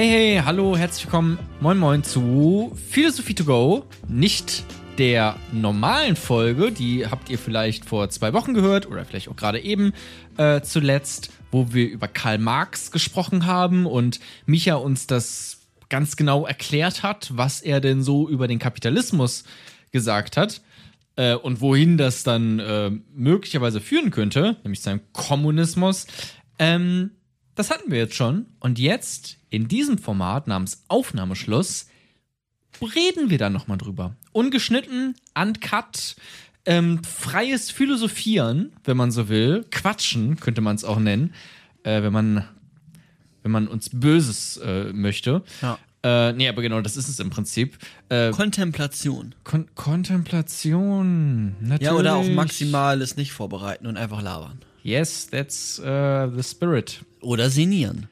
Hey, hey, hallo, herzlich willkommen, moin, moin zu Philosophie to go. Nicht der normalen Folge, die habt ihr vielleicht vor zwei Wochen gehört oder vielleicht auch gerade eben äh, zuletzt, wo wir über Karl Marx gesprochen haben und Micha uns das ganz genau erklärt hat, was er denn so über den Kapitalismus gesagt hat äh, und wohin das dann äh, möglicherweise führen könnte, nämlich seinem Kommunismus. Ähm, das hatten wir jetzt schon. Und jetzt in diesem Format namens Aufnahmeschluss reden wir da nochmal drüber. Ungeschnitten, uncut, ähm, freies Philosophieren, wenn man so will. Quatschen könnte man es auch nennen, äh, wenn man wenn man uns Böses äh, möchte. Ja. Äh, nee, aber genau, das ist es im Prinzip. Äh, Kontemplation. Kon Kontemplation, natürlich. Ja, oder auch maximales nicht vorbereiten und einfach labern. Yes, that's uh, the spirit. Oder senieren.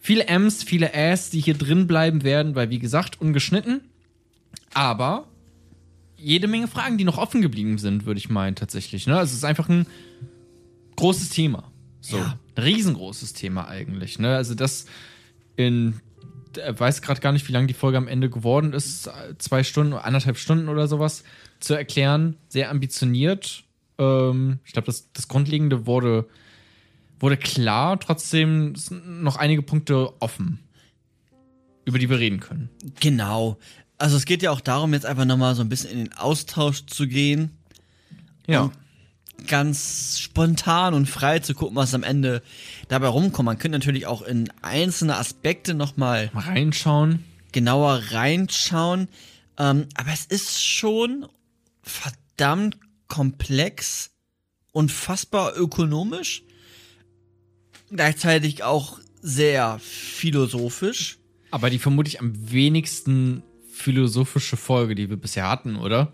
Viele M's, viele Äs, die hier drin bleiben werden, weil wie gesagt, ungeschnitten. Aber jede Menge Fragen, die noch offen geblieben sind, würde ich meinen, tatsächlich. Ne? Also es ist einfach ein großes Thema. So, Ja. ein riesengroßes Thema eigentlich. Ne? Also das in, ich weiß gerade gar nicht, wie lange die Folge am Ende geworden ist, zwei Stunden, anderthalb Stunden oder sowas, zu erklären. Sehr ambitioniert. Ähm, ich glaube, das, das Grundlegende wurde, wurde klar. Trotzdem sind noch einige Punkte offen, über die wir reden können. Genau. Also es geht ja auch darum, jetzt einfach nochmal so ein bisschen in den Austausch zu gehen. Ja. Und ganz spontan und frei zu gucken, was am Ende dabei rumkommt. Man könnte natürlich auch in einzelne Aspekte nochmal Mal reinschauen. genauer reinschauen. Ähm, aber es ist schon verdammt komplex, unfassbar ökonomisch, gleichzeitig auch sehr philosophisch. Aber die vermutlich am wenigsten philosophische Folge, die wir bisher hatten, oder?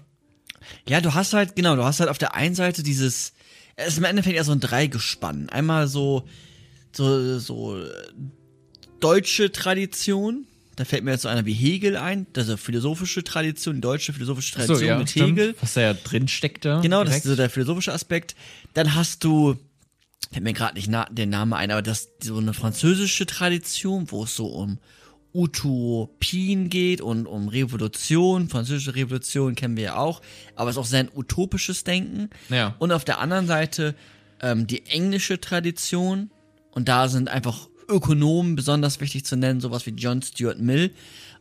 Ja, du hast halt, genau, du hast halt auf der einen Seite dieses, es ist im Endeffekt eher so ein Dreigespann. Einmal so, so, so äh, deutsche Tradition, da fällt mir jetzt so einer wie Hegel ein, also philosophische Tradition, deutsche philosophische Tradition mit Hegel. Was da ja drin steckt da. Genau, das direkt. ist so der philosophische Aspekt. Dann hast du, fällt mir gerade nicht na der Name ein, aber das so eine französische Tradition, wo es so um Utopien geht und um Revolution. Französische Revolution kennen wir ja auch, aber es ist auch sehr ein utopisches Denken. Ja. Und auf der anderen Seite ähm, die englische Tradition. Und da sind einfach Ökonomen besonders wichtig zu nennen, sowas wie John Stuart Mill.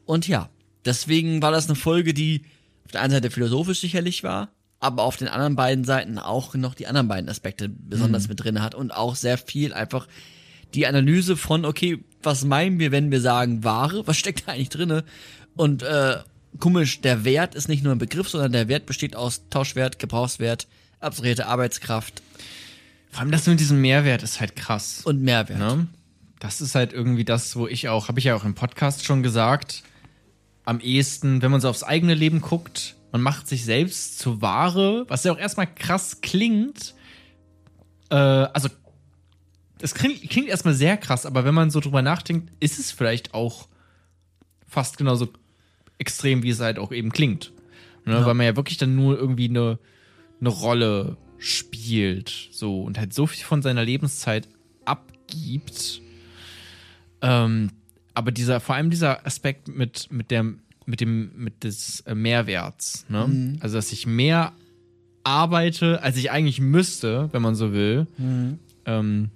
Und ja, deswegen war das eine Folge, die auf der einen Seite philosophisch sicherlich war, aber auf den anderen beiden Seiten auch noch die anderen beiden Aspekte besonders mit drin hat und auch sehr viel einfach die Analyse von, okay, was meinen wir, wenn wir sagen Ware? Was steckt da eigentlich drinne? Und äh, komisch, der Wert ist nicht nur ein Begriff, sondern der Wert besteht aus Tauschwert, Gebrauchswert, abstrahierte Arbeitskraft Vor allem das mit diesem Mehrwert ist halt krass. und Mehrwert. Ne? Das ist halt irgendwie das, wo ich auch, habe ich ja auch im Podcast schon gesagt, am ehesten, wenn man so aufs eigene Leben guckt, man macht sich selbst zur Ware, was ja auch erstmal krass klingt. Äh, also, es klingt, klingt erstmal sehr krass, aber wenn man so drüber nachdenkt, ist es vielleicht auch fast genauso extrem, wie es halt auch eben klingt. Ne? Weil man ja wirklich dann nur irgendwie eine, eine Rolle spielt, so und halt so viel von seiner Lebenszeit abgibt. Ähm, aber dieser, vor allem dieser Aspekt mit, mit der, mit dem, mit des äh, Mehrwerts, ne? Also, dass ich mehr arbeite, als ich eigentlich müsste, wenn man so will. Ähm,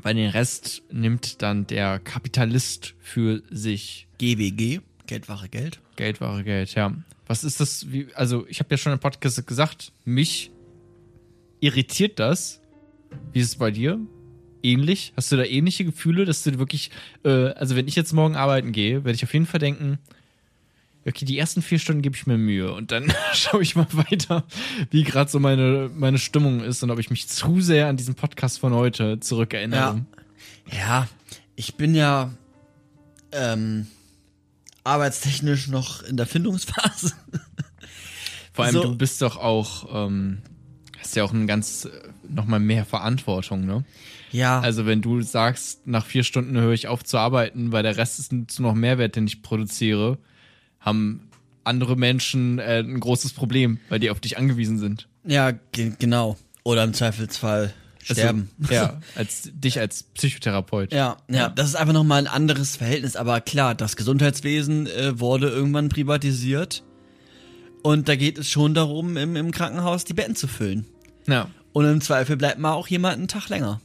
weil den Rest nimmt dann der Kapitalist für sich. GWG, Geldware Geld. Geld, Ware, Geld, ja. Was ist das? Wie, also, ich habe ja schon im Podcast gesagt, mich irritiert das. Wie ist es bei dir? Ähnlich? Hast du da ähnliche Gefühle, dass du wirklich, äh, also wenn ich jetzt morgen arbeiten gehe, werde ich auf jeden Fall denken, okay, die ersten vier Stunden gebe ich mir Mühe und dann schaue ich mal weiter, wie gerade so meine, meine Stimmung ist und ob ich mich zu sehr an diesen Podcast von heute zurückerinnere. Ja, ich bin ja ähm, arbeitstechnisch noch in der Findungsphase. Vor allem, So. du bist doch auch, ähm, hast ja auch ein ganz, äh, nochmal mehr Verantwortung, ne? Ja, Also wenn du sagst, nach vier Stunden höre ich auf zu arbeiten, weil der Rest ist zu noch Mehrwert, den ich produziere, haben andere Menschen äh, ein großes Problem, weil die auf dich angewiesen sind. ja, ge genau. Oder im Zweifelsfall sterben. Also, ja, als dich als Psychotherapeut. Ja, ja, das ist einfach nochmal ein anderes Verhältnis. Aber klar, das Gesundheitswesen äh, wurde irgendwann privatisiert. Und da geht es schon darum, im, im Krankenhaus die Betten zu füllen. Ja. Und im Zweifel bleibt mal auch jemand einen Tag länger.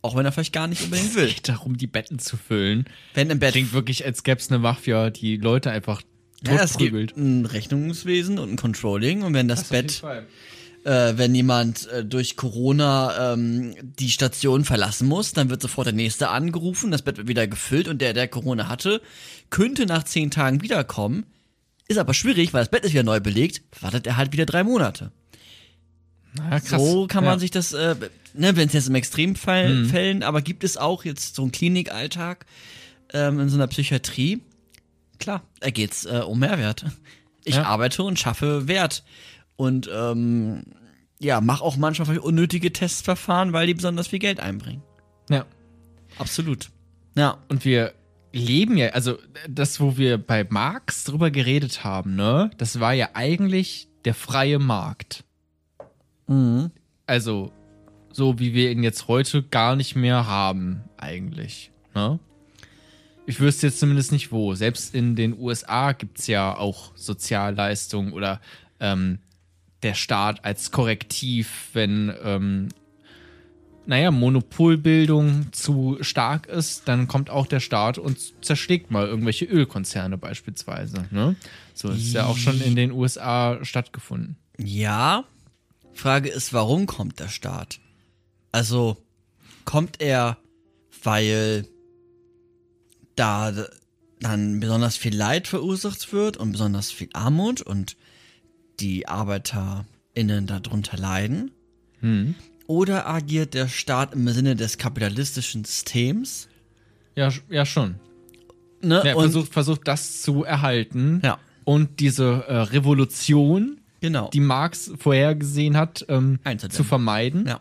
Auch wenn er vielleicht gar nicht unbedingt will. Es geht darum, die Betten zu füllen. Wenn im Bett. Klingt wirklich, als gäbe es eine Mafia, die Leute einfach Ja, es gibt ein Rechnungswesen und ein Controlling. Und wenn das, jeden Bett, äh, wenn jemand äh, durch Corona ähm, die Station verlassen muss, dann wird sofort der nächste angerufen, das Bett wird wieder gefüllt und der, der Corona hatte, könnte nach zehn Tagen wiederkommen. Ist aber schwierig, weil das Bett ist wieder neu belegt, wartet er halt wieder drei Monate. Na, krass. So kann man ja. sich das, äh, ne, wenn es jetzt im Extremfall Mhm. Fällen, aber gibt es auch jetzt so einen Klinikalltag ähm, in so einer Psychiatrie? Klar, da geht's äh, um Mehrwert. Ich Ja. arbeite und schaffe Wert und ähm, ja, mach auch manchmal unnötige Testverfahren, weil die besonders viel Geld einbringen. Ja. Absolut. Ja. Und wir leben ja, also das, wo wir bei Marx drüber geredet haben, ne, das war ja eigentlich der freie Markt. Mhm. Also, so wie wir ihn jetzt heute gar nicht mehr haben, eigentlich. Ne? Ich wüsste jetzt zumindest nicht wo. Selbst in den USA gibt es ja auch Sozialleistungen oder ähm, der Staat als Korrektiv, wenn, ähm, naja, Monopolbildung zu stark ist, dann kommt auch der Staat und zerschlägt mal irgendwelche Ölkonzerne beispielsweise. Ne? So ist ja auch schon in den USA stattgefunden. Ja. Frage ist, warum kommt der Staat? Also, kommt er, weil da dann besonders viel Leid verursacht wird und besonders viel Armut und die ArbeiterInnen darunter leiden? Hm. Oder agiert der Staat im Sinne des kapitalistischen Systems? Ja, ja schon. Ne? Ja, und, versucht, versucht das zu erhalten. Ja. Und diese äh, Revolution, genau. die Marx vorhergesehen hat, ähm, zu vermeiden. ja.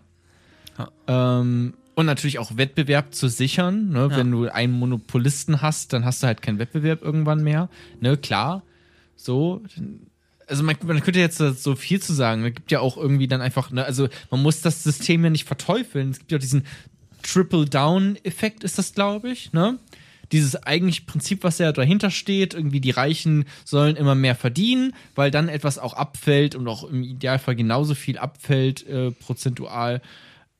Ähm, und natürlich auch Wettbewerb zu sichern. Ne? Ja. Wenn du einen Monopolisten hast, dann hast du halt keinen Wettbewerb irgendwann mehr. Ne, klar. So. Also man, man könnte jetzt so viel zu sagen. Es gibt ja auch irgendwie dann einfach, ne, also man muss das System ja nicht verteufeln. Es gibt ja auch diesen Triple-Down-Effekt, ist das, glaube ich, ne? Dieses eigentliche Prinzip, was ja dahinter steht, irgendwie die Reichen sollen immer mehr verdienen, weil dann etwas auch abfällt und auch im Idealfall genauso viel abfällt, äh, prozentual,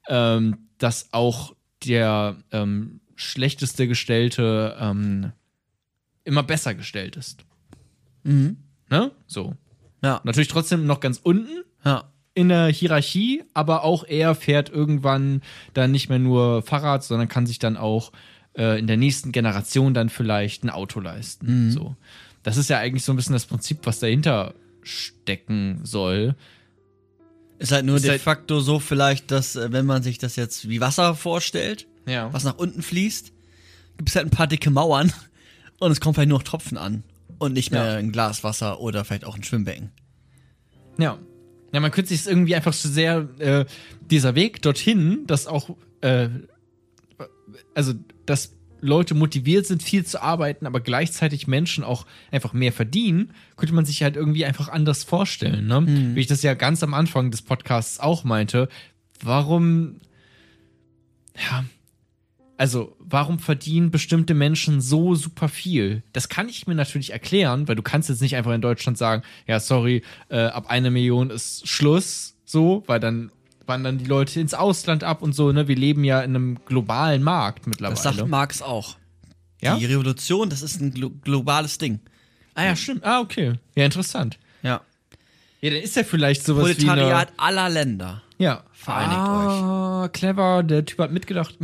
ähm, dass auch der ähm, schlechteste Gestellte ähm, immer besser gestellt ist. Mhm. Ne? So. Ja. Natürlich trotzdem noch ganz unten Ja. in der Hierarchie, aber auch er fährt irgendwann dann nicht mehr nur Fahrrad, sondern kann sich dann auch äh, in der nächsten Generation dann vielleicht ein Auto leisten. So. Das ist ja eigentlich so ein bisschen das Prinzip, was dahinter stecken soll. Ist halt nur Ist de halt- facto so vielleicht, dass äh, wenn man sich das jetzt wie Wasser vorstellt, Ja. was nach unten fließt, gibt es halt ein paar dicke Mauern und es kommt vielleicht nur noch Tropfen an und nicht mehr Ja. ein Glas Wasser oder vielleicht auch ein Schwimmbecken. Ja. Ja, man könnte sich irgendwie einfach so sehr, äh, dieser Weg dorthin, dass auch, äh, also, dass Leute motiviert sind, viel zu arbeiten, aber gleichzeitig Menschen auch einfach mehr verdienen, könnte man sich halt irgendwie einfach anders vorstellen, ne? Wie ich das ja ganz am Anfang des Podcasts auch meinte. Warum, ja, also, warum verdienen bestimmte Menschen so super viel? Das kann ich mir natürlich erklären, weil du kannst jetzt nicht einfach in Deutschland sagen, ja, sorry, äh, ab einer Million ist Schluss, so, weil dann wandern die Leute ins Ausland ab und so, ne? Wir leben ja in einem globalen Markt mittlerweile. Das sagt Marx auch. Ja? Die Revolution, das ist ein glo globales Ding. ah ja, stimmt. Ah, okay. Ja, interessant. Ja. Ja, dann ist ja vielleicht sowas Proletariat wie eine, aller Länder. Ja. Vereinigt ah, clever, der Typ hat mitgedacht.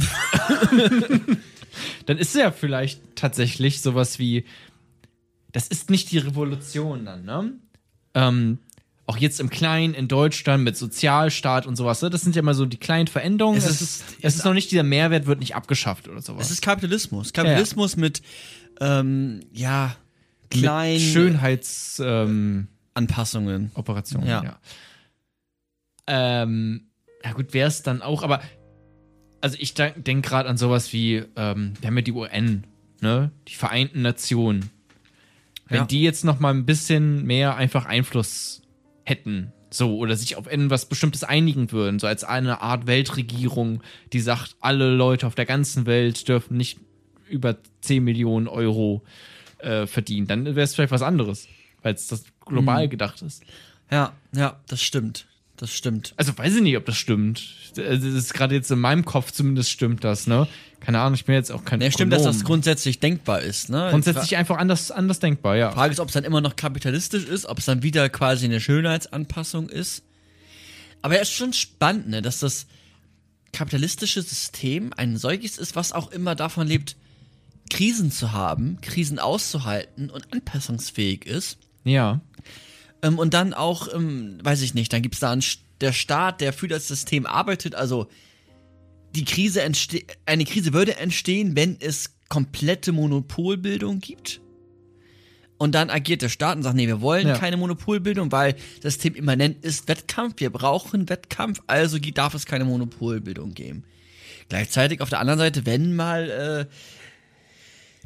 dann ist ja vielleicht tatsächlich sowas wie, das ist nicht die Revolution dann, ne? Ähm, auch jetzt im Kleinen in Deutschland mit Sozialstaat und sowas, ne? das sind ja immer so die kleinen Veränderungen. Es Es, ist- es ist noch nicht, dieser Mehrwert wird nicht abgeschafft oder sowas. Es ist Kapitalismus. Kapitalismus mit, ähm, ja, kleinen Schönheitsoperationen, Anpassungen. ja. Ja. Ähm, ja gut, wäre es dann auch, aber also ich denke gerade an sowas wie, ähm, wir haben ja die UN, ne? Die Vereinten Nationen. Wenn Ja. die jetzt noch mal ein bisschen mehr einfach Einfluss hätten So, oder sich auf etwas Bestimmtes einigen würden, so als eine Art Weltregierung, die sagt, alle Leute auf der ganzen Welt dürfen nicht über 10 Millionen Euro äh, verdienen. Dann wäre es vielleicht was anderes, weil es das global Mhm. gedacht ist. Ja, ja, das stimmt. Das stimmt. Also weiß ich nicht, ob das stimmt. Also, Das ist gerade jetzt in meinem Kopf zumindest stimmt das, ne? Keine Ahnung, ich bin jetzt auch kein Ja, stimmt, dass das grundsätzlich denkbar ist, ne? grundsätzlich einfach anders, anders denkbar, ja. Die Frage ist, ob es dann immer noch kapitalistisch ist, ob es dann wieder quasi eine Schönheitsanpassung ist. Aber ja, ist schon spannend, ne, dass das kapitalistische System ein solches ist, was auch immer davon lebt, Krisen zu haben, Krisen auszuhalten und anpassungsfähig ist. Ja. Ähm, und dann auch, ähm, weiß ich nicht, dann gibt es da einen, der Staat, der für das System arbeitet. Also die Krise entste eine Krise würde entstehen, wenn es komplette Monopolbildung gibt. Und dann agiert der Staat und sagt, nee, wir wollen Ja. keine Monopolbildung, weil das System immanent ist Wettkampf. Wir brauchen Wettkampf, also darf es keine Monopolbildung geben. Gleichzeitig auf der anderen Seite, wenn mal äh,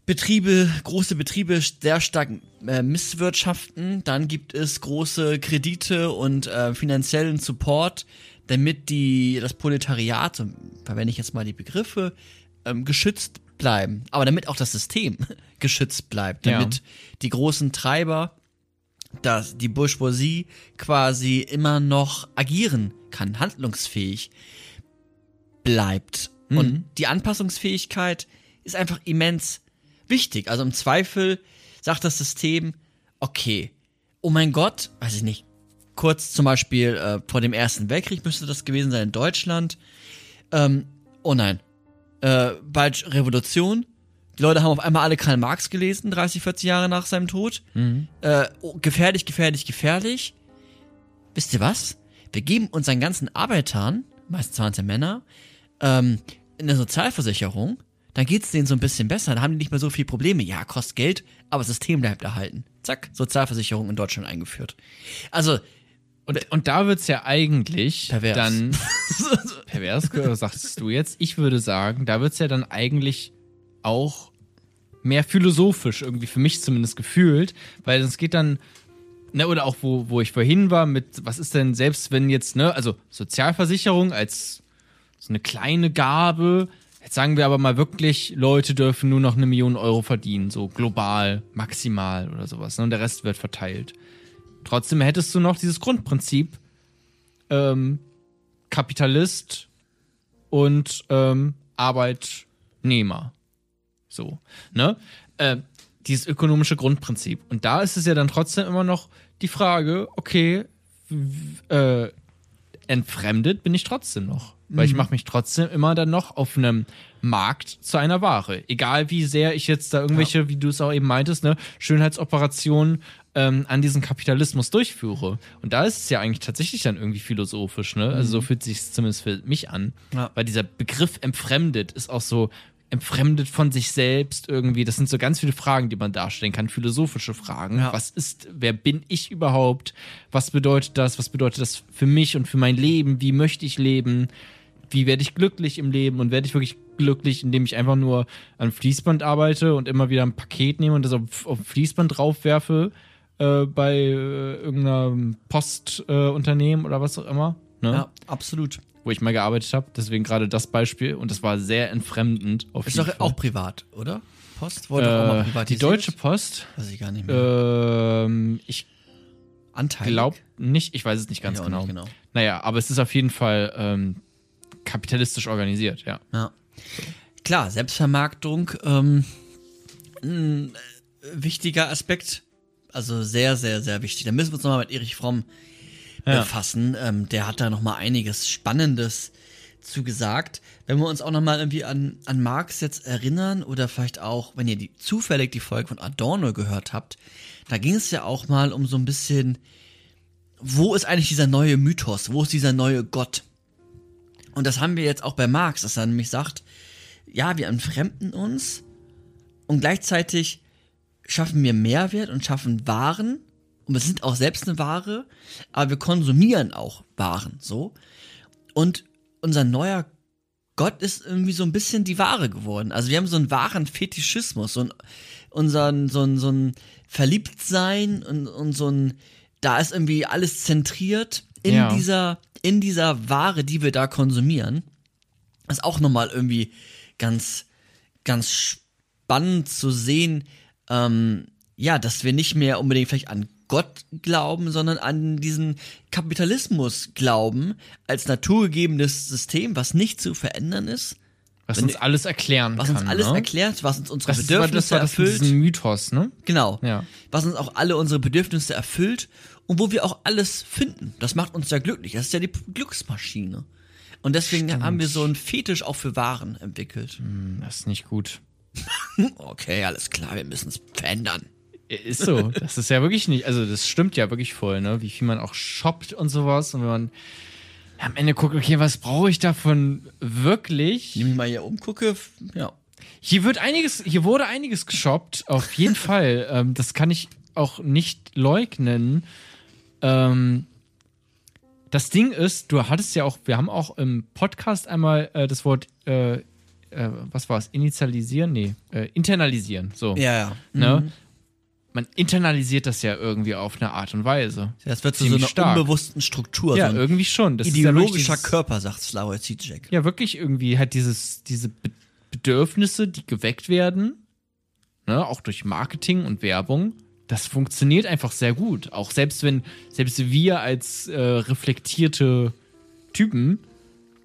Betriebe, große Betriebe sehr stark äh, misswirtschaften, dann gibt es große Kredite und äh, finanziellen Support, damit die das Proletariat, so verwende ich jetzt mal die Begriffe, ähm, geschützt bleiben. Aber damit auch das System geschützt bleibt, Ja. damit die großen Treiber, dass die Bourgeoisie quasi immer noch agieren kann, handlungsfähig bleibt. Und die Anpassungsfähigkeit ist einfach immens wichtig. Also im Zweifel sagt das System, okay, oh mein Gott, weiß ich nicht, kurz zum Beispiel äh, vor dem Ersten Weltkrieg müsste das gewesen sein in Deutschland. Ähm, oh nein, äh, bald Revolution. Die Leute haben auf einmal alle Karl Marx gelesen, 30, 40 Jahre nach seinem Tod. Äh, oh, gefährlich, gefährlich, gefährlich. Wisst ihr was? Wir geben unseren ganzen Arbeitern, meistens waren es ja Männer, ähm, eine Sozialversicherung, dann geht's denen so ein bisschen besser, dann haben die nicht mehr so viele Probleme. Ja, kostet Geld, aber das System bleibt erhalten. Zack, Sozialversicherung in Deutschland eingeführt. Also, Und, und da wird's ja eigentlich Pervers. dann pervers, sagst du jetzt. Ich würde sagen, da wird's ja dann eigentlich auch mehr philosophisch irgendwie für mich zumindest gefühlt, weil es geht dann ne, oder auch wo, wo ich vorhin war mit was ist denn selbst wenn jetzt ne, also Sozialversicherung als so eine kleine Gabe, jetzt sagen wir aber mal wirklich, Leute dürfen nur noch eine Million Euro verdienen, so global, maximal oder sowas, ne, und der Rest wird verteilt. Trotzdem hättest du noch dieses Grundprinzip, ähm, Kapitalist und ähm, Arbeitnehmer. So, ne? Äh, dieses ökonomische Grundprinzip. Und da ist es ja dann trotzdem immer noch die Frage, okay, äh, entfremdet bin ich trotzdem noch. Weil ich mache mich trotzdem immer dann noch auf einem Markt zu einer Ware. Egal wie sehr ich jetzt da irgendwelche, wie du es auch eben meintest, ne, Schönheitsoperationen ähm, an diesen Kapitalismus durchführe. Und da ist es ja eigentlich tatsächlich dann irgendwie philosophisch, ne? Also so fühlt sich zumindest für mich an. Ja. Weil dieser Begriff entfremdet ist auch so entfremdet von sich selbst irgendwie. Das sind so ganz viele Fragen, die man darstellen kann, philosophische Fragen. Ja. Was ist, wer bin ich überhaupt? Was bedeutet das? Was bedeutet das für mich und für mein Leben? Wie möchte ich leben? Wie werde ich glücklich im Leben? Und werde ich wirklich glücklich, indem ich einfach nur an Fließband arbeite und immer wieder ein Paket nehme und das auf, auf Fließband draufwerfe äh, bei äh, irgendeinem Postunternehmen Unternehmen oder was auch immer? Ne? ja, absolut. Wo ich mal gearbeitet habe. Deswegen gerade das Beispiel und das war sehr entfremdend. Auf Ist doch Fall. auch privat, oder? Post wurde doch auch mal Äh, die privatisiert. Deutsche Post, Weiß ich gar nicht mehr. ähm, ich Anteil. glaube nicht, ich weiß es nicht ganz genau. nicht genau. Naja, aber es ist auf jeden Fall ähm, kapitalistisch organisiert, ja. Ja. Klar, Selbstvermarktung, ähm, ein äh, wichtiger Aspekt. Also sehr, sehr, sehr wichtig. Da müssen wir uns nochmal mit Erich Fromm Ja. befassen. Ähm, der hat da nochmal einiges Spannendes zu gesagt. Wenn wir uns auch nochmal irgendwie an, an Marx jetzt erinnern oder vielleicht auch, wenn ihr die, zufällig die Folge von Adorno gehört habt, da ging es ja auch mal um so ein bisschen, wo ist eigentlich dieser neue Mythos? Wo ist dieser neue Gott? Und das haben wir jetzt auch bei Marx, dass er nämlich sagt, ja, wir entfremden uns und gleichzeitig schaffen wir Mehrwert und schaffen Waren und wir sind auch selbst eine Ware, aber wir konsumieren auch Waren, so. Und unser neuer Gott ist irgendwie so ein bisschen die Ware geworden. Also wir haben so einen wahren Fetischismus, so ein, unseren, so ein, so ein Verliebtsein und, und so ein, da ist irgendwie alles zentriert in Ja. dieser, in dieser Ware, die wir da konsumieren, ist auch nochmal irgendwie ganz, ganz spannend zu sehen, ähm, ja, dass wir nicht mehr unbedingt vielleicht an Gott glauben, sondern an diesen Kapitalismus glauben, als naturgegebenes System, was nicht zu verändern ist, Was Wenn uns alles erklären was kann. uns alles ne? erklärt, was uns unsere Das Bedürfnisse das war das erfüllt. diesem Mythos, ne? Genau. Ja. Was uns auch alle unsere Bedürfnisse erfüllt und wo wir auch alles finden. Das macht uns ja glücklich. Das ist ja die Glücksmaschine. Und deswegen haben wir so einen Fetisch auch für Waren entwickelt. Das ist nicht gut. Okay, alles klar, wir müssen es verändern. Ist so. Das ist ja wirklich nicht, also das stimmt ja wirklich voll, ne? Wie viel man auch shoppt und sowas. Und wenn man am Ende guckt, okay, was brauche ich davon wirklich? Wenn ich mal hier umgucke, ja. Hier wird einiges, hier wurde einiges geshoppt, auf jeden Fall. Ähm, das kann ich auch nicht leugnen. Ähm, das Ding ist, du hattest ja auch, wir haben auch im Podcast einmal äh, das Wort, äh, äh, was war es, initialisieren? Nee, äh, internalisieren. So. Ja, ja. Ne? Man internalisiert das ja irgendwie auf eine Art und Weise. Das wird zu so einer stark. unbewussten Struktur. Ja, so irgendwie schon. Das ideologischer ist ja Körper, sagt Slavoj Zizek. Ja, wirklich irgendwie halt dieses, diese Be Bedürfnisse, die geweckt werden, ne, auch durch Marketing und Werbung, das funktioniert einfach sehr gut. Auch selbst wenn, selbst wir als äh, reflektierte Typen,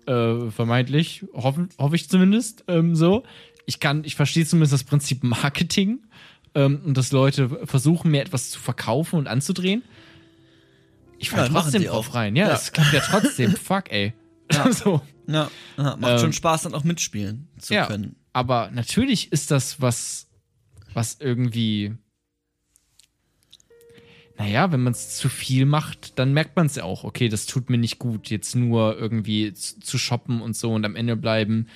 äh, vermeintlich, hoffe hoff ich zumindest, ähm, so, ich kann, ich verstehe zumindest das Prinzip Marketing ähm, und dass Leute versuchen, mir etwas zu verkaufen und anzudrehen. Ich falle Ja, trotzdem drauf auch. rein. Ja, Ja. es klappt ja trotzdem. Fuck, ey. so. Ja, ja macht Ähm, schon Spaß, dann auch mitspielen zu ja, können. aber natürlich ist das was, was irgendwie. Naja, wenn man es zu viel macht, dann merkt man es ja auch. Okay, das tut mir nicht gut, jetzt nur irgendwie zu, shoppen und so und am Ende bleiben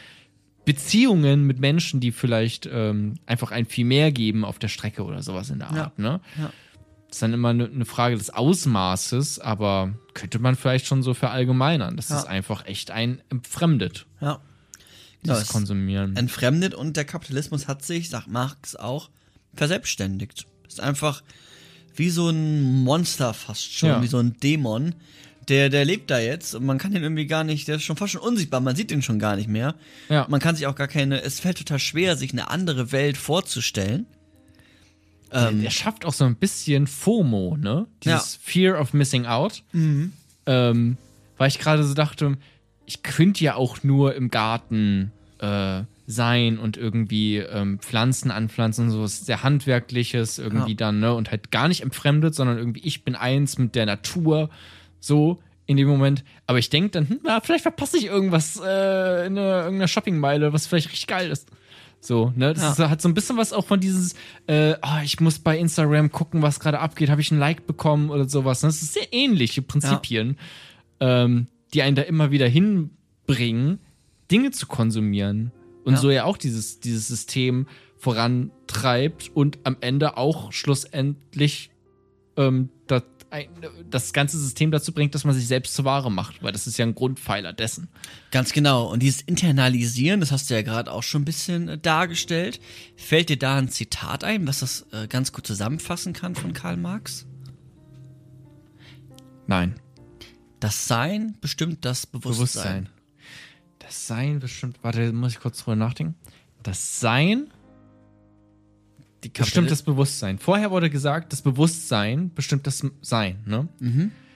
Beziehungen mit Menschen, die vielleicht ähm, einfach ein viel mehr geben auf der Strecke oder sowas in der Ja, Art. Ne? ja. Das ist dann immer eine ne Frage des Ausmaßes, aber könnte man vielleicht schon so verallgemeinern. Das Ja. ist einfach echt ein entfremdet, Ja. dieses es- Konsumieren. entfremdet und der Kapitalismus hat sich, sagt Marx auch, verselbstständigt. Ist einfach wie so ein Monster fast schon, Ja. wie so ein Dämon. Der, der lebt da jetzt und man kann ihn irgendwie gar nicht, der ist schon fast schon unsichtbar, man sieht ihn schon gar nicht mehr. Ja. Man kann sich auch gar keine, es fällt total schwer, sich eine andere Welt vorzustellen. Ähm, der schafft auch so ein bisschen FOMO, ne? Dieses Fear of Missing Out. Mhm. Ähm, weil ich gerade so dachte, ich könnte ja auch nur im Garten äh, sein und irgendwie ähm, Pflanzen anpflanzen und so was sehr handwerkliches irgendwie Ja. dann, ne? Und halt gar nicht entfremdet, sondern irgendwie ich bin eins mit der Natur, so in dem Moment. Aber ich denke dann, hm, na, vielleicht verpasse ich irgendwas äh, in einer, irgendeiner Shoppingmeile, was vielleicht richtig geil ist. So, ne? Das Ja. ist, hat so ein bisschen was auch von dieses, äh, ah, ich muss bei Instagram gucken, was gerade abgeht, habe ich ein Like bekommen oder sowas. ne? Das ist sehr ähnliche Prinzipien, ähm, die einen da immer wieder hinbringen, Dinge zu konsumieren. Und Ja. so ja auch dieses, dieses System vorantreibt und am Ende auch schlussendlich ähm, das, das ganze System dazu bringt, dass man sich selbst zur Ware macht, weil das ist ja ein Grundpfeiler dessen. Ganz genau. Und dieses Internalisieren, das hast du ja gerade auch schon ein bisschen äh, dargestellt. Fällt dir da ein Zitat ein, was das äh, ganz gut zusammenfassen kann von Karl Marx? Nein. Das Sein bestimmt das Bewusstsein. Bewusstsein. Das Sein bestimmt, warte, muss ich kurz drüber nachdenken. Das Sein bestimmt das Bewusstsein. Vorher wurde gesagt, das Bewusstsein bestimmt das Sein. Ne?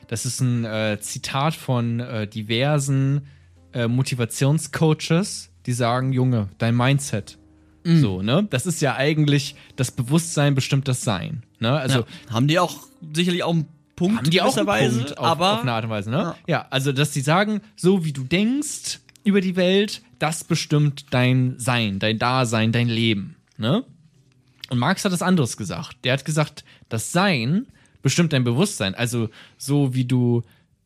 Das ist ein äh, Zitat von äh, diversen äh, Motivationscoaches, die sagen, Junge, dein Mindset. So, ne? Das ist ja eigentlich, das Bewusstsein bestimmt das Sein. Ne? Also ja, haben die auch sicherlich auch einen Punkt haben die auch einen gewisserweise, Punkt auf, aber auf eine Art und Weise, ne? Ja. Ja. also dass die sagen, so wie du denkst über die Welt, das bestimmt dein Sein, dein Dasein, dein Leben, ne? Und Marx hat das anderes gesagt. Der hat gesagt, das Sein bestimmt dein Bewusstsein, also so wie du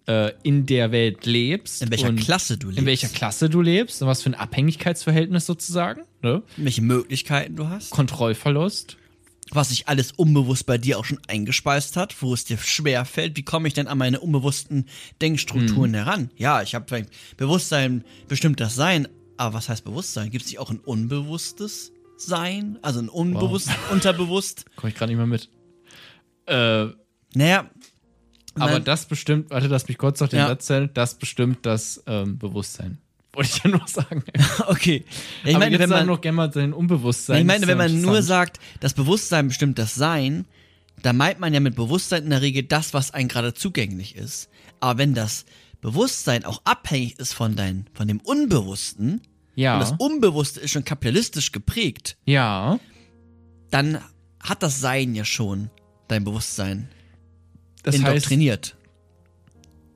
äh, in der Welt lebst. in welcher Klasse du lebst, In welcher Klasse du lebst und was für ein Abhängigkeitsverhältnis sozusagen, ne? welche Möglichkeiten du hast, Kontrollverlust. Was sich alles unbewusst bei dir auch schon eingespeist hat, wo es dir schwer fällt, wie komme ich denn an meine unbewussten Denkstrukturen heran? Ja, ich habe vielleicht Bewusstsein bestimmt das Sein, aber was heißt Bewusstsein? Gibt es nicht auch ein unbewusstes Sein? Also ein unbewusst, unterbewusst? Komme ich gerade nicht mehr mit. Äh, Naja, Aber Nein. das bestimmt, warte, lass mich kurz noch den Ja. Satz zählen, das bestimmt das ähm, Bewusstsein. Wollte ich ja nur sagen. Okay. Ja, ich meine, wenn man, noch gerne mal sein Unbewusstsein. ich meine, wenn man nur sagt, das Bewusstsein bestimmt das Sein, da meint man ja mit Bewusstsein in der Regel das, was einem gerade zugänglich ist. Aber wenn das Bewusstsein auch abhängig ist von dein, von dem Unbewussten, Ja. und das Unbewusste ist schon kapitalistisch geprägt, ja. dann hat das Sein ja schon dein Bewusstsein Das heißt, indoktriniert.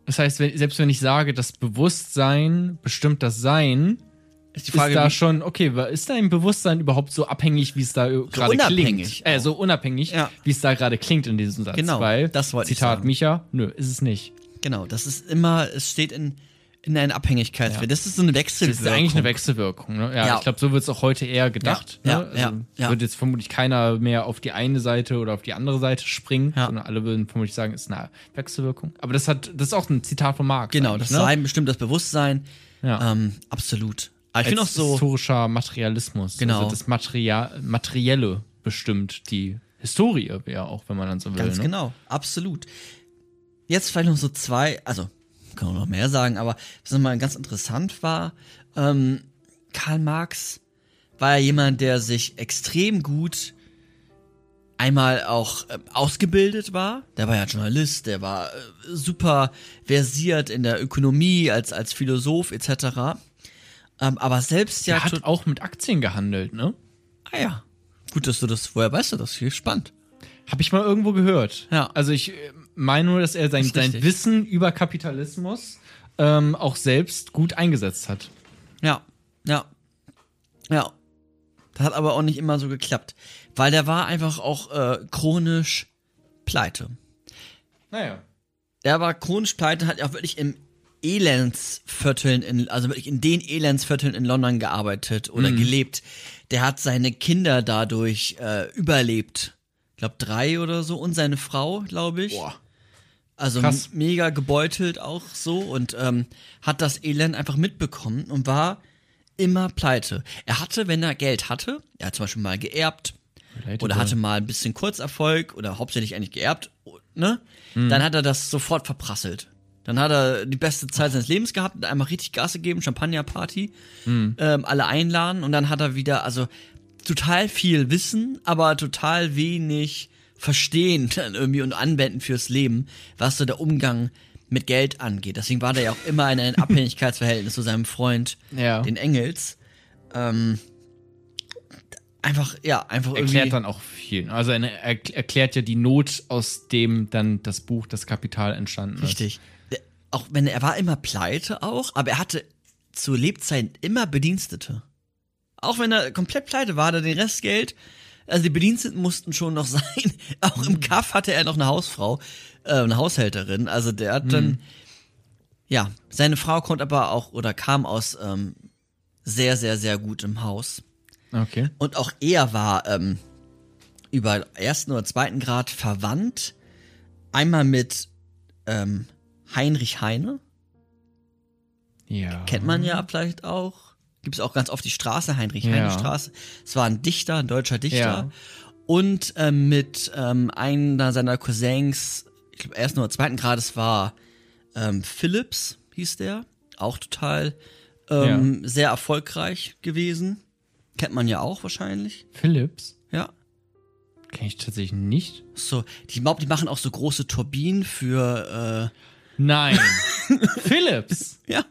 Das heißt wenn, selbst wenn ich sage, das Bewusstsein bestimmt das Sein, ist die ist Frage, da wie- schon, okay, ist dein Bewusstsein überhaupt so abhängig, wie es da äh, gerade unabhängig klingt? Äh, so unabhängig, Ja. wie es da gerade klingt in diesem Satz. Genau, Weil, das wollte ich Zitat sagen. Micha, nö, ist es nicht. genau, das ist immer, es steht in, in einer Abhängigkeit. Ja. Das ist so eine Das Wechselwirkung. ist eigentlich eine Wechselwirkung. Ne? Ja, Ja. ich glaube, so wird es auch heute eher gedacht. Ja, ne? ja, also ja. Wird jetzt vermutlich keiner mehr auf die eine Seite oder auf die andere Seite springen, sondern alle würden vermutlich sagen, es ist eine Wechselwirkung. Aber das hat, das ist auch ein Zitat von Marx. Genau, das Sein bestimmt das Bewusstsein. Ja. Ähm, absolut. Aber ich finde auch so, historischer Materialismus. Genau. Also das Material, Materielle bestimmt die Historie, ja auch, wenn man dann so will. ganz ne? genau, absolut. Jetzt vielleicht noch so zwei, also kann man noch mehr sagen, aber was nochmal ganz interessant war, ähm, Karl Marx war ja jemand, der sich extrem gut einmal auch ähm, ausgebildet war. Der war ja Journalist, der war äh, super versiert in der Ökonomie als, als Philosoph etc. Ähm, aber selbst ja Er hat auch mit Aktien gehandelt, ne? Ah ja. Gut, dass du das, woher weißt du das? Hier spannend. Habe ich mal irgendwo gehört. Ja. Also ich äh, meine nur, dass er sein, sein. Wissen über Kapitalismus ähm, auch selbst gut eingesetzt hat. Ja, ja, ja. Das hat aber auch nicht immer so geklappt, weil der war einfach auch äh, chronisch pleite. Naja. Der war chronisch pleite, hat ja auch wirklich im Elendsvierteln, in, also wirklich in den Elendsvierteln in London gearbeitet oder gelebt. Der hat seine Kinder dadurch äh, überlebt. Ich glaube drei oder so und seine Frau, glaube ich. Boah. Also Krass. mega gebeutelt auch so und ähm, hat das Elend einfach mitbekommen und war immer pleite. Er hatte, wenn er Geld hatte, er hat zum Beispiel mal geerbt oder hatte mal ein bisschen Kurzerfolg oder hauptsächlich eigentlich geerbt, ne? Dann hat er das sofort verprasselt. Dann hat er die beste Zeit seines Lebens gehabt, hat einmal richtig Gas gegeben, Champagnerparty, ähm, alle einladen und dann hat er wieder, also total viel Wissen, aber total wenig Verstehen dann irgendwie und Anwenden fürs Leben, was so der Umgang mit Geld angeht. Deswegen war der ja auch immer in einem Abhängigkeitsverhältnis zu seinem Freund, Ja. den Engels. Ähm, einfach, ja, einfach irgendwie. erklärt dann auch viel. Also er er erklärt ja die Not, aus dem dann das Buch Das Kapital entstanden ist. Richtig. Auch wenn er war immer pleite auch, aber er hatte zu Lebzeiten immer Bedienstete. Auch wenn er komplett pleite war, hat er den Restgeld. Also die Bediensteten mussten schon noch sein. Auch Mhm. im Kaff hatte er noch eine Hausfrau, äh, eine Haushälterin. Also der hat Mhm. dann, ja, seine Frau kommt aber auch oder kam aus ähm, sehr, sehr, sehr gutem Haus. Okay. Und auch er war ähm, über ersten oder zweiten Grad verwandt. Einmal mit ähm, Heinrich Heine, Ja. kennt man ja vielleicht auch. Gibt es auch ganz oft die Straße, Heinrich-Heine-Straße. Es war ein Dichter, ein deutscher Dichter. Ja. Und ähm, mit ähm, einer seiner Cousins, ich glaube ersten oder zweiten Grades war ähm, Phillips, hieß der. Auch total ähm, sehr erfolgreich gewesen. Kennt man ja auch wahrscheinlich. Philips? Ja. Kenne ich tatsächlich nicht. So, die, die machen auch so große Turbinen für, Nein. Philips. äh, ja.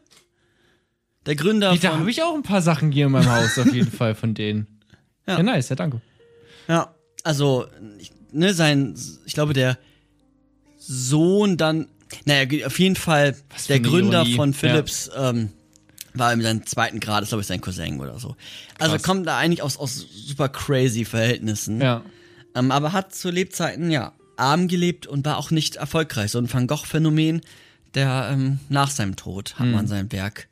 Der Gründer Da von, habe ich auch ein paar Sachen hier in meinem Haus auf jeden Fall von denen. Ja. Ja, nice, ja, danke. ja, also, ich, ne, sein, ich glaube, der Sohn dann, naja, auf jeden Fall, Was der Gründer Ironie. von Philips, ähm, war in seinem zweiten Grad, ist glaube ich sein Cousin oder so. Also Krass. kommt da eigentlich aus, aus super crazy Verhältnissen. Ja. Ähm, aber hat zu Lebzeiten, ja, arm gelebt und war auch nicht erfolgreich. So ein Van Gogh-Phänomen, der ähm, nach seinem Tod hat man sein Werk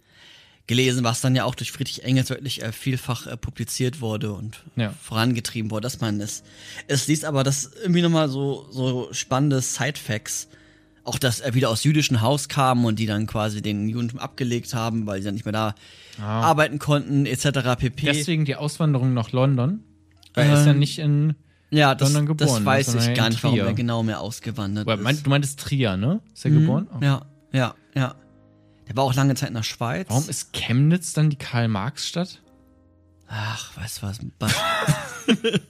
gelesen, was dann ja auch durch Friedrich Engels wirklich äh, vielfach äh, publiziert wurde und Ja. vorangetrieben wurde, dass man es, es liest, aber das irgendwie nochmal so, so spannende Side-Facts. Auch, dass er wieder aus jüdischen Haus kam und die dann quasi den Judentum abgelegt haben, weil sie dann nicht mehr da Ah. arbeiten konnten, etc. pp. Deswegen die Auswanderung nach London. Weil er ist ja Ähm. nicht in Ja, das, London geboren, das weiß ich gar nicht, warum er genau mehr ausgewandert Oder ist. mein, du meintest Trier, ne? Ist er Mhm. geboren? Oh. Ja, ja, ja. Der war auch lange Zeit in der Schweiz. Warum ist Chemnitz dann die Karl-Marx-Stadt? Ach, weißt du was?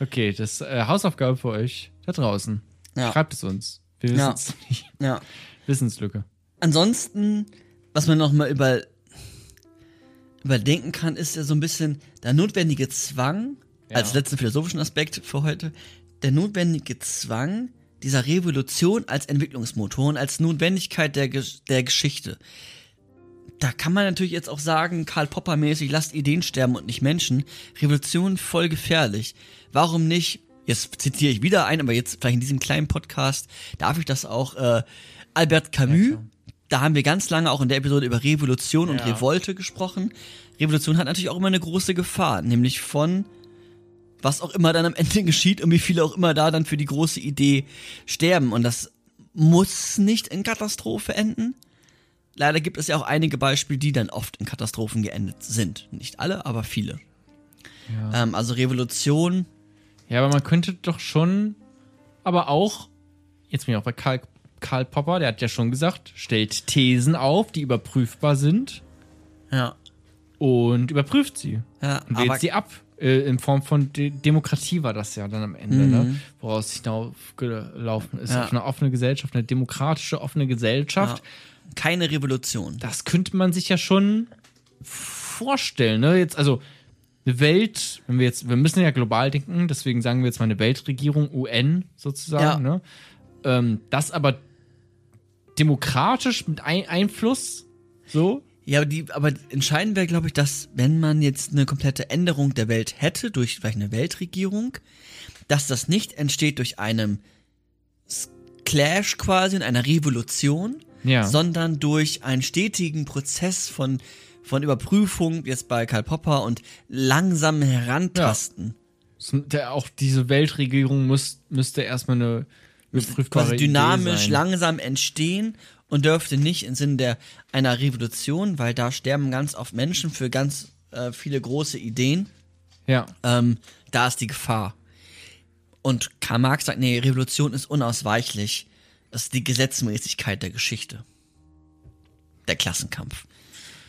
Okay, das äh, Hausaufgabe für euch da draußen. Ja. Schreibt es uns. Wir Ja. wissen es nicht. ja. Wissenslücke. Ansonsten, was man noch mal über, überdenken kann, ist ja so ein bisschen der notwendige Zwang, Ja. als letzten philosophischen Aspekt für heute, der notwendige Zwang dieser Revolution als Entwicklungsmotor und als Notwendigkeit der, der Geschichte. Da kann man natürlich jetzt auch sagen, Karl Popper mäßig, lasst Ideen sterben und nicht Menschen. Revolution voll gefährlich. Warum nicht, jetzt zitiere ich wieder ein, aber jetzt vielleicht in diesem kleinen Podcast darf ich das auch, äh, Albert Camus, klar. da haben wir ganz lange auch in der Episode über Revolution und Ja. Revolte gesprochen. Revolution hat natürlich auch immer eine große Gefahr, nämlich von was auch immer dann am Ende geschieht und wie viele auch immer da dann für die große Idee sterben. Und das muss nicht in Katastrophe enden. Leider gibt es ja auch einige Beispiele, die dann oft in Katastrophen geendet sind. Nicht alle, aber viele. Ja. Ähm, also Revolution, ja, aber man könnte doch schon, aber auch, jetzt bin ich auch bei Karl, Karl Popper, der hat ja schon gesagt, stellt Thesen auf, die überprüfbar sind ja, und überprüft sie. ja, Und wählt sie ab. Äh, in Form von De Demokratie war das ja dann am Ende, ne? woraus es hinaufgelaufen ist. Mhm. Ja. Auf eine offene Gesellschaft, eine demokratische, offene Gesellschaft. ja, keine Revolution. Das könnte man sich ja schon vorstellen, ne? Jetzt, also eine Welt, wenn wir jetzt, wir müssen ja global denken, deswegen sagen wir jetzt mal eine Weltregierung, UN sozusagen, Ja. ne? Ähm, das aber demokratisch mit ein Einfluss, so, Ja, aber, die, aber entscheidend wäre, glaube ich, dass, wenn man jetzt eine komplette Änderung der Welt hätte, durch vielleicht eine Weltregierung, dass das nicht entsteht durch einen Clash quasi in einer Revolution, Ja. sondern durch einen stetigen Prozess von, von Überprüfung, jetzt bei Karl Popper, und langsamen Herantasten. Der, auch diese Weltregierung muss, müsste erstmal eine überprüfbare quasi Idee dynamisch sein. langsam entstehen und dürfte nicht im Sinne der einer Revolution, weil da sterben ganz oft Menschen für ganz äh, viele große Ideen. Ja. Ähm, da ist die Gefahr. Und Karl Marx sagt, nee, Revolution ist unausweichlich. Das ist die Gesetzmäßigkeit der Geschichte. Der Klassenkampf.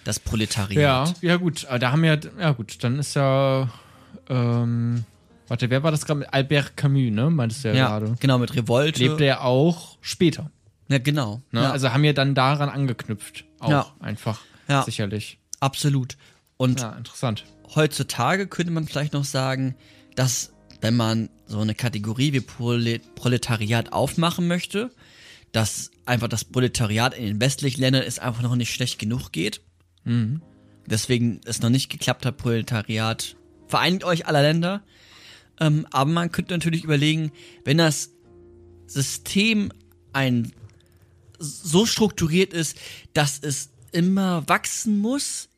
Das Proletariat. Ja, ja gut, da haben wir, ja gut, dann ist ja, ähm, warte, wer war das gerade? Albert Camus, ne, meintest du ja, Ja, gerade. genau, mit Revolte. Lebt er auch später, ja, genau. ne? Ja, Also haben wir dann daran angeknüpft, auch Ja. einfach, Ja. sicherlich. absolut. Und Ja, interessant. heutzutage könnte man vielleicht noch sagen, dass wenn man so eine Kategorie wie Prole Proletariat aufmachen möchte, dass einfach das Proletariat in den westlichen Ländern es einfach noch nicht schlecht genug geht. Deswegen es noch nicht geklappt hat, Proletariat vereinigt euch aller Länder. Ähm, aber man könnte natürlich überlegen, wenn das System ein so strukturiert ist, dass es immer wachsen muss,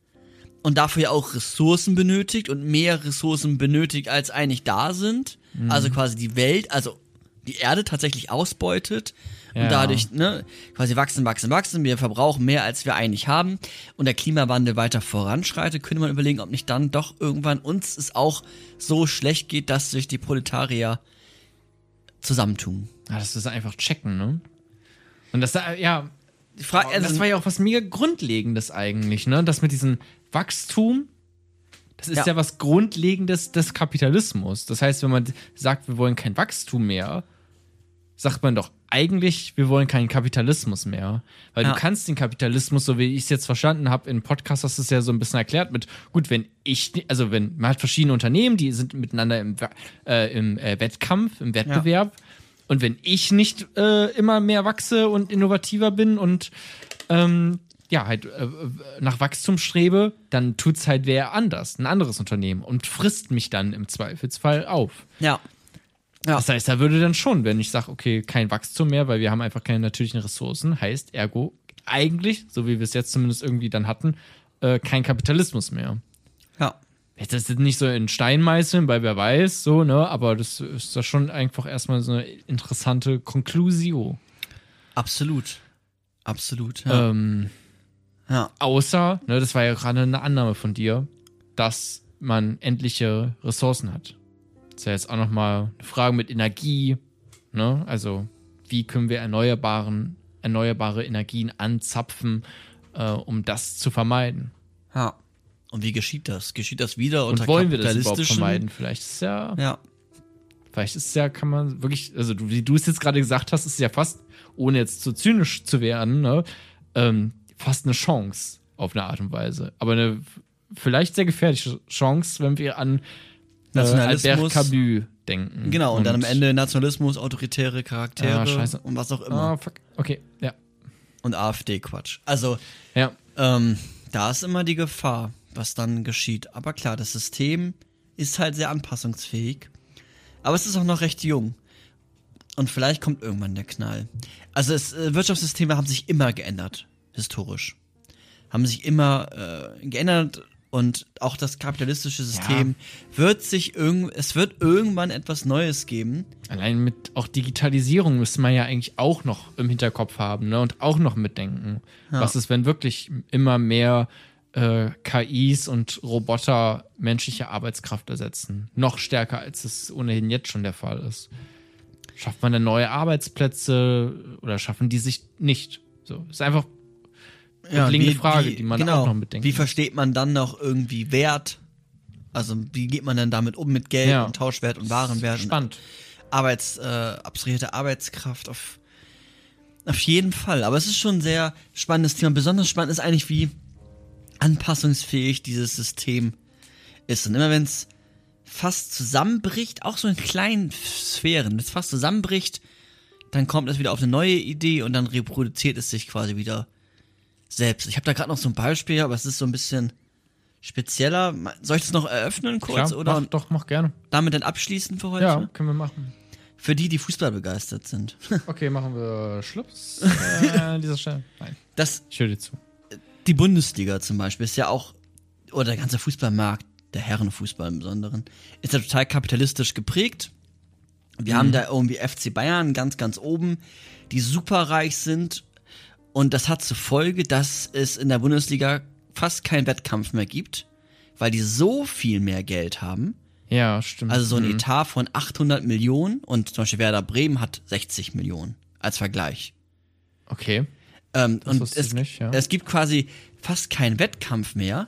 und dafür ja auch Ressourcen benötigt und mehr Ressourcen benötigt, als eigentlich da sind. Also quasi die Welt, also die Erde tatsächlich ausbeutet Ja. und dadurch ne, quasi wachsen, wachsen, wachsen. Wir verbrauchen mehr, als wir eigentlich haben und der Klimawandel weiter voranschreitet, könnte man überlegen, ob nicht dann doch irgendwann uns es auch so schlecht geht, dass sich die Proletarier zusammentun. Ja, das ist einfach checken, ne? Und das, äh, ja, Frage, das also, war ja auch was mega Grundlegendes eigentlich, ne? Das mit diesem Wachstum, das ist ja, Ja. was Grundlegendes des Kapitalismus. Das heißt, wenn man sagt, wir wollen kein Wachstum mehr, sagt man doch eigentlich, wir wollen keinen Kapitalismus mehr. Weil Ja. du kannst den Kapitalismus, so wie ich es jetzt verstanden habe, im Podcast hast du es ja so ein bisschen erklärt mit, gut, wenn ich, also wenn man hat verschiedene Unternehmen, die sind miteinander im, äh, im äh, Wettkampf, im Wettbewerb. Und wenn ich nicht äh, immer mehr wachse und innovativer bin und ähm, ja, halt äh, nach Wachstum strebe, dann tut's halt wer anders, ein anderes Unternehmen und frisst mich dann im Zweifelsfall auf. ja. Ja. Das heißt, da würde dann schon, wenn ich sage, okay, kein Wachstum mehr, weil wir haben einfach keine natürlichen Ressourcen, heißt ergo eigentlich, so wie wir es jetzt zumindest irgendwie dann hatten, äh, kein Kapitalismus mehr. Jetzt ist es nicht so in Stein meißeln, weil wer weiß, so, ne, aber das ist da schon einfach erstmal so eine interessante Konklusio. Absolut. Absolut. Ja. Ähm, ja. außer, ne, das war ja gerade eine Annahme von dir, dass man endliche Ressourcen hat. Das ist ja jetzt auch nochmal eine Frage mit Energie. Ne? Also, wie können wir erneuerbaren, erneuerbare Energien anzapfen, äh, um das zu vermeiden? Ja. Und wie geschieht das? Geschieht das wieder unter Und wollen wir das überhaupt vermeiden? Vielleicht ist ja, Ja. vielleicht ist ja, kann man wirklich, also du, wie du es jetzt gerade gesagt hast, ist es ja fast, ohne jetzt zu zynisch zu werden, ne, ähm, fast eine Chance auf eine Art und Weise. Aber eine vielleicht sehr gefährliche Chance, wenn wir an äh, Nationalismus. Albert Camus denken. Genau, und, dann am Ende Nationalismus, autoritäre Charaktere Ah, scheiße. und was auch immer. Ah, fuck. Okay, ja. Und AfD-Quatsch. Also, Ja. ähm, da ist immer die Gefahr, was dann geschieht. Aber klar, das System ist halt sehr anpassungsfähig. Aber es ist auch noch recht jung. Und vielleicht kommt irgendwann der Knall. Also es, äh, Wirtschaftssysteme haben sich immer geändert, historisch. Haben sich immer äh, geändert und auch das kapitalistische System wird sich irgend, es wird irgendwann etwas Neues geben. Allein mit auch Digitalisierung müsste man ja eigentlich auch noch im Hinterkopf haben ne? und auch noch mitdenken. Was ist, wenn wirklich immer mehr äh, KIs und Roboter menschliche Arbeitskraft ersetzen? Noch stärker, als es ohnehin jetzt schon der Fall ist. Schafft man dann neue Arbeitsplätze oder schaffen die sich nicht? So, ist einfach grundlegende Frage, die man genau, auch noch mitdenken Wie versteht man dann noch irgendwie Wert? Also wie geht man dann damit um mit Geld Ja. und Tauschwert und Warenwert spannend. Arbeits, äh, abstrahierte Arbeitskraft auf, auf jeden Fall. Aber es ist schon ein sehr spannendes Thema. Besonders spannend ist eigentlich, wie anpassungsfähig dieses System ist. Und immer wenn es fast zusammenbricht, auch so in kleinen Sphären, wenn es fast zusammenbricht, dann kommt es wieder auf eine neue Idee und dann reproduziert es sich quasi wieder selbst. Ich habe da gerade noch so ein Beispiel, aber es ist so ein bisschen spezieller. Soll ich das noch eröffnen kurz Klar, oder mach, doch, mach gerne. damit dann abschließen für heute? Ja, können wir machen. Für die, die Fußball begeistert sind. Okay, machen wir Schluss äh, an dieser Stelle. Nein, Das, ich höre dir zu. Die Bundesliga zum Beispiel ist ja auch, oder der ganze Fußballmarkt, der Herrenfußball im Besonderen, ist ja total kapitalistisch geprägt. Wir haben da irgendwie FC Bayern ganz, ganz oben, die superreich sind. Und das hat zur Folge, dass es in der Bundesliga fast keinen Wettkampf mehr gibt, weil die so viel mehr Geld haben. Ja, stimmt. Also so ein Mhm. Etat von 800 Millionen und zum Beispiel Werder Bremen hat 60 Millionen als Vergleich. Okay. Ähm, und es, ich nicht, ja. es gibt quasi fast keinen Wettkampf mehr.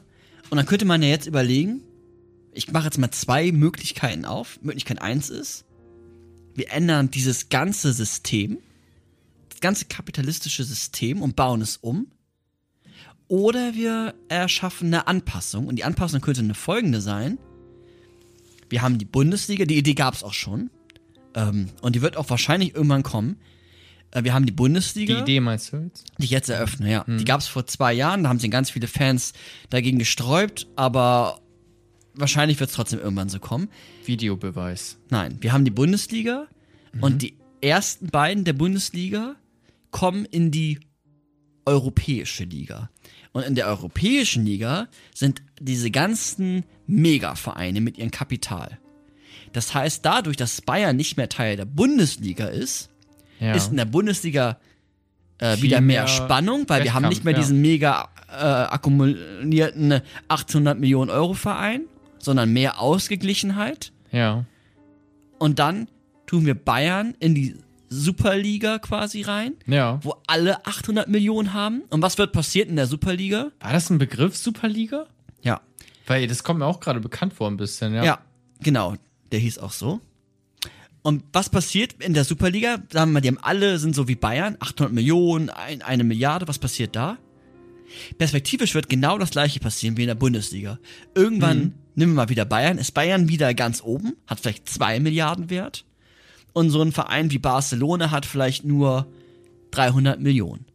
Und dann könnte man ja jetzt überlegen, ich mache jetzt mal zwei Möglichkeiten auf. Möglichkeit eins ist, wir ändern dieses ganze System, das ganze kapitalistische System und bauen es um. Oder wir erschaffen eine Anpassung. Und die Anpassung könnte eine folgende sein. Wir haben die Bundesliga, die Idee gab es auch schon. Ähm, und die wird auch wahrscheinlich irgendwann kommen. Äh, wir haben die Die Bundesliga Idee meinst du jetzt? die ich jetzt eröffne, ja. Die gab es vor zwei Jahren, da haben sich ganz viele Fans dagegen gesträubt, aber wahrscheinlich wird es trotzdem irgendwann so kommen. Videobeweis. Nein, wir haben die Bundesliga und die ersten beiden der Bundesliga kommen in die europäische Liga. Und in der europäischen Liga sind diese ganzen Megavereine mit ihrem Kapital. Das heißt, dadurch, dass Bayern nicht mehr Teil der Bundesliga ist, Ja. ist in der Bundesliga äh, wieder mehr, Spannung, weil wir haben Wettkampf, nicht mehr ja. diesen mega äh, akkumulierten 800 Millionen Euro Verein, sondern mehr Ausgeglichenheit. ja. Und dann tun wir Bayern in die Superliga quasi rein, Ja. wo alle 800 Millionen haben. Und was wird passiert in der Superliga? War das ein Begriff, Superliga? Ja. Weil das kommt mir auch gerade bekannt vor ein bisschen, ja. Ja, genau. Der hieß auch so. Und was passiert in der Superliga? Sagen wir mal, die haben alle, sind so wie Bayern, 800 Millionen, ein, eine Milliarde. Was passiert da? Perspektivisch wird genau das gleiche passieren wie in der Bundesliga. Irgendwann, nehmen wir mal wieder Bayern, ist Bayern wieder ganz oben, hat vielleicht zwei Milliarden Wert. Und so ein Verein wie Barcelona hat vielleicht nur 300 Millionen.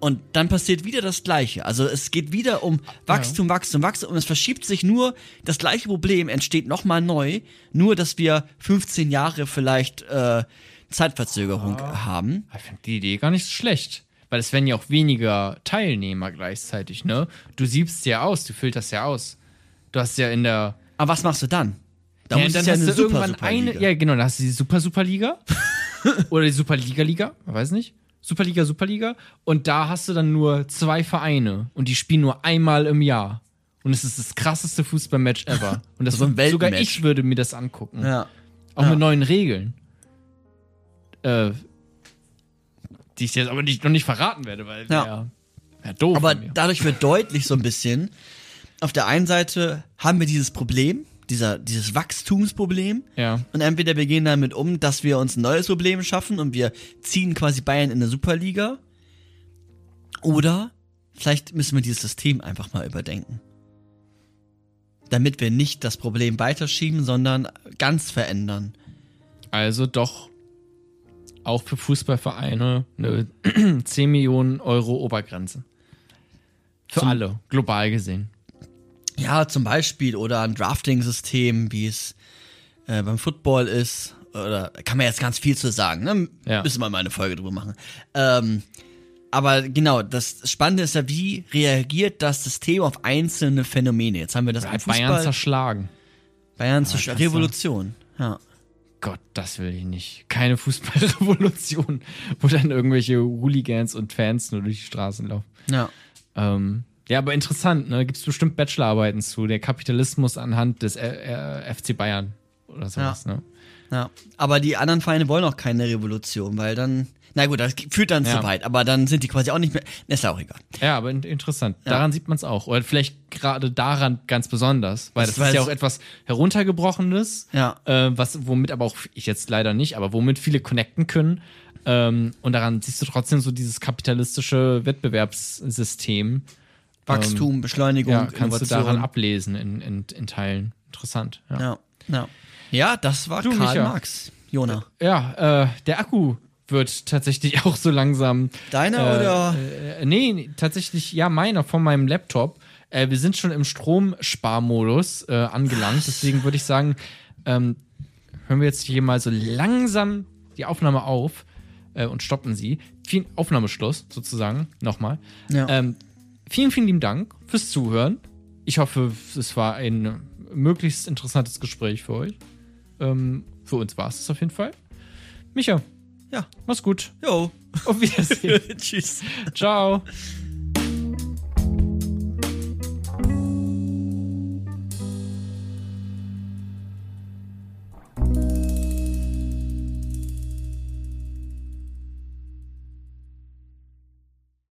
Und dann passiert wieder das Gleiche. Also es geht wieder um Wachstum, Wachstum, Wachstum und es verschiebt sich nur, das gleiche Problem entsteht nochmal neu, nur dass wir 15 Jahre vielleicht äh, Zeitverzögerung haben. Ich finde die Idee gar nicht so schlecht. Weil es werden ja auch weniger Teilnehmer gleichzeitig, ne? Du siebst ja aus, du filterst ja aus. Du hast ja in der. Aber was machst du dann? Da ja, muss dann ja hast du super, irgendwann Superliga. eine. Ja, genau, dann hast du die Super Superliga. oder die Superliga-Liga, weiß nicht. Superliga, Superliga. Und da hast du dann nur zwei Vereine. Und die spielen nur einmal im Jahr. Und es ist das krasseste Fußballmatch ever. Und das So ein sogar ich würde mir das angucken. Ja. Auch Ja. mit neuen Regeln. Äh, die ich jetzt aber nicht, noch nicht verraten werde, weil Ja. ja. wär doof. Aber dadurch wird deutlich so ein bisschen, auf der einen Seite haben wir dieses Problem, dieser, dieses Wachstumsproblem. Ja. Und entweder wir gehen damit um, dass wir uns ein neues Problem schaffen und wir ziehen quasi Bayern in der Superliga. Oder vielleicht müssen wir dieses System einfach mal überdenken. Damit wir nicht das Problem weiterschieben, sondern ganz verändern. Also doch auch für Fußballvereine eine 10 Millionen Euro Obergrenze. Für Zum- alle, global gesehen. Ja, zum Beispiel, oder ein Drafting-System, wie es äh, beim Football ist. Oder kann man jetzt ganz viel zu sagen, ne? Ja. Müssen wir mal eine Folge drüber machen. Ähm, aber genau, das Spannende ist ja, wie reagiert das System auf einzelne Phänomene? Jetzt haben wir das Fußball. Bayern zerschlagen. Bayern du- Revolution. Ja. Gott, das will ich nicht. Keine Fußballrevolution, wo dann irgendwelche Hooligans und Fans nur durch die Straßen laufen. Ja. Ähm, ja, aber interessant, ne? Gibt es bestimmt Bachelorarbeiten zu. Der Kapitalismus anhand des äh, äh, FC Bayern oder sowas, ne? Ja. Aber die anderen Vereine wollen auch keine Revolution, weil dann. Na gut, das führt dann Ja. zu weit, aber dann sind die quasi auch nicht mehr. Ist ja auch egal. Ja, aber in- interessant. Daran sieht man es auch. Oder vielleicht gerade daran ganz besonders, weil das, Das ist ja auch etwas heruntergebrochenes, Ja. äh, was, womit aber auch ich jetzt leider nicht, aber womit viele connecten können. Ähm, und daran siehst du trotzdem so dieses kapitalistische Wettbewerbssystem. Wachstum, Beschleunigung, Ja, kannst du Innovation. daran ablesen in, in, in Teilen. Interessant. Ja, Ja, ja. Ja, das war Du, Karl Micha. Marx. Jona. ja äh, der Akku wird tatsächlich auch so langsam. Deiner äh, oder? Äh, nee, tatsächlich, ja, meiner von meinem Laptop. Äh, wir sind schon im Stromsparmodus äh, angelangt. Deswegen würde ich sagen, ähm, hören wir jetzt hier mal so langsam die Aufnahme auf äh, und stoppen sie. Aufnahmeschluss sozusagen. Nochmal. Ja. Ähm, vielen, vielen lieben Dank fürs Zuhören. Ich hoffe, es war ein möglichst interessantes Gespräch für euch. Ähm, für uns war es auf jeden Fall. Micha, Ja. mach's gut. Jo. Auf Wiedersehen. Tschüss. Ciao.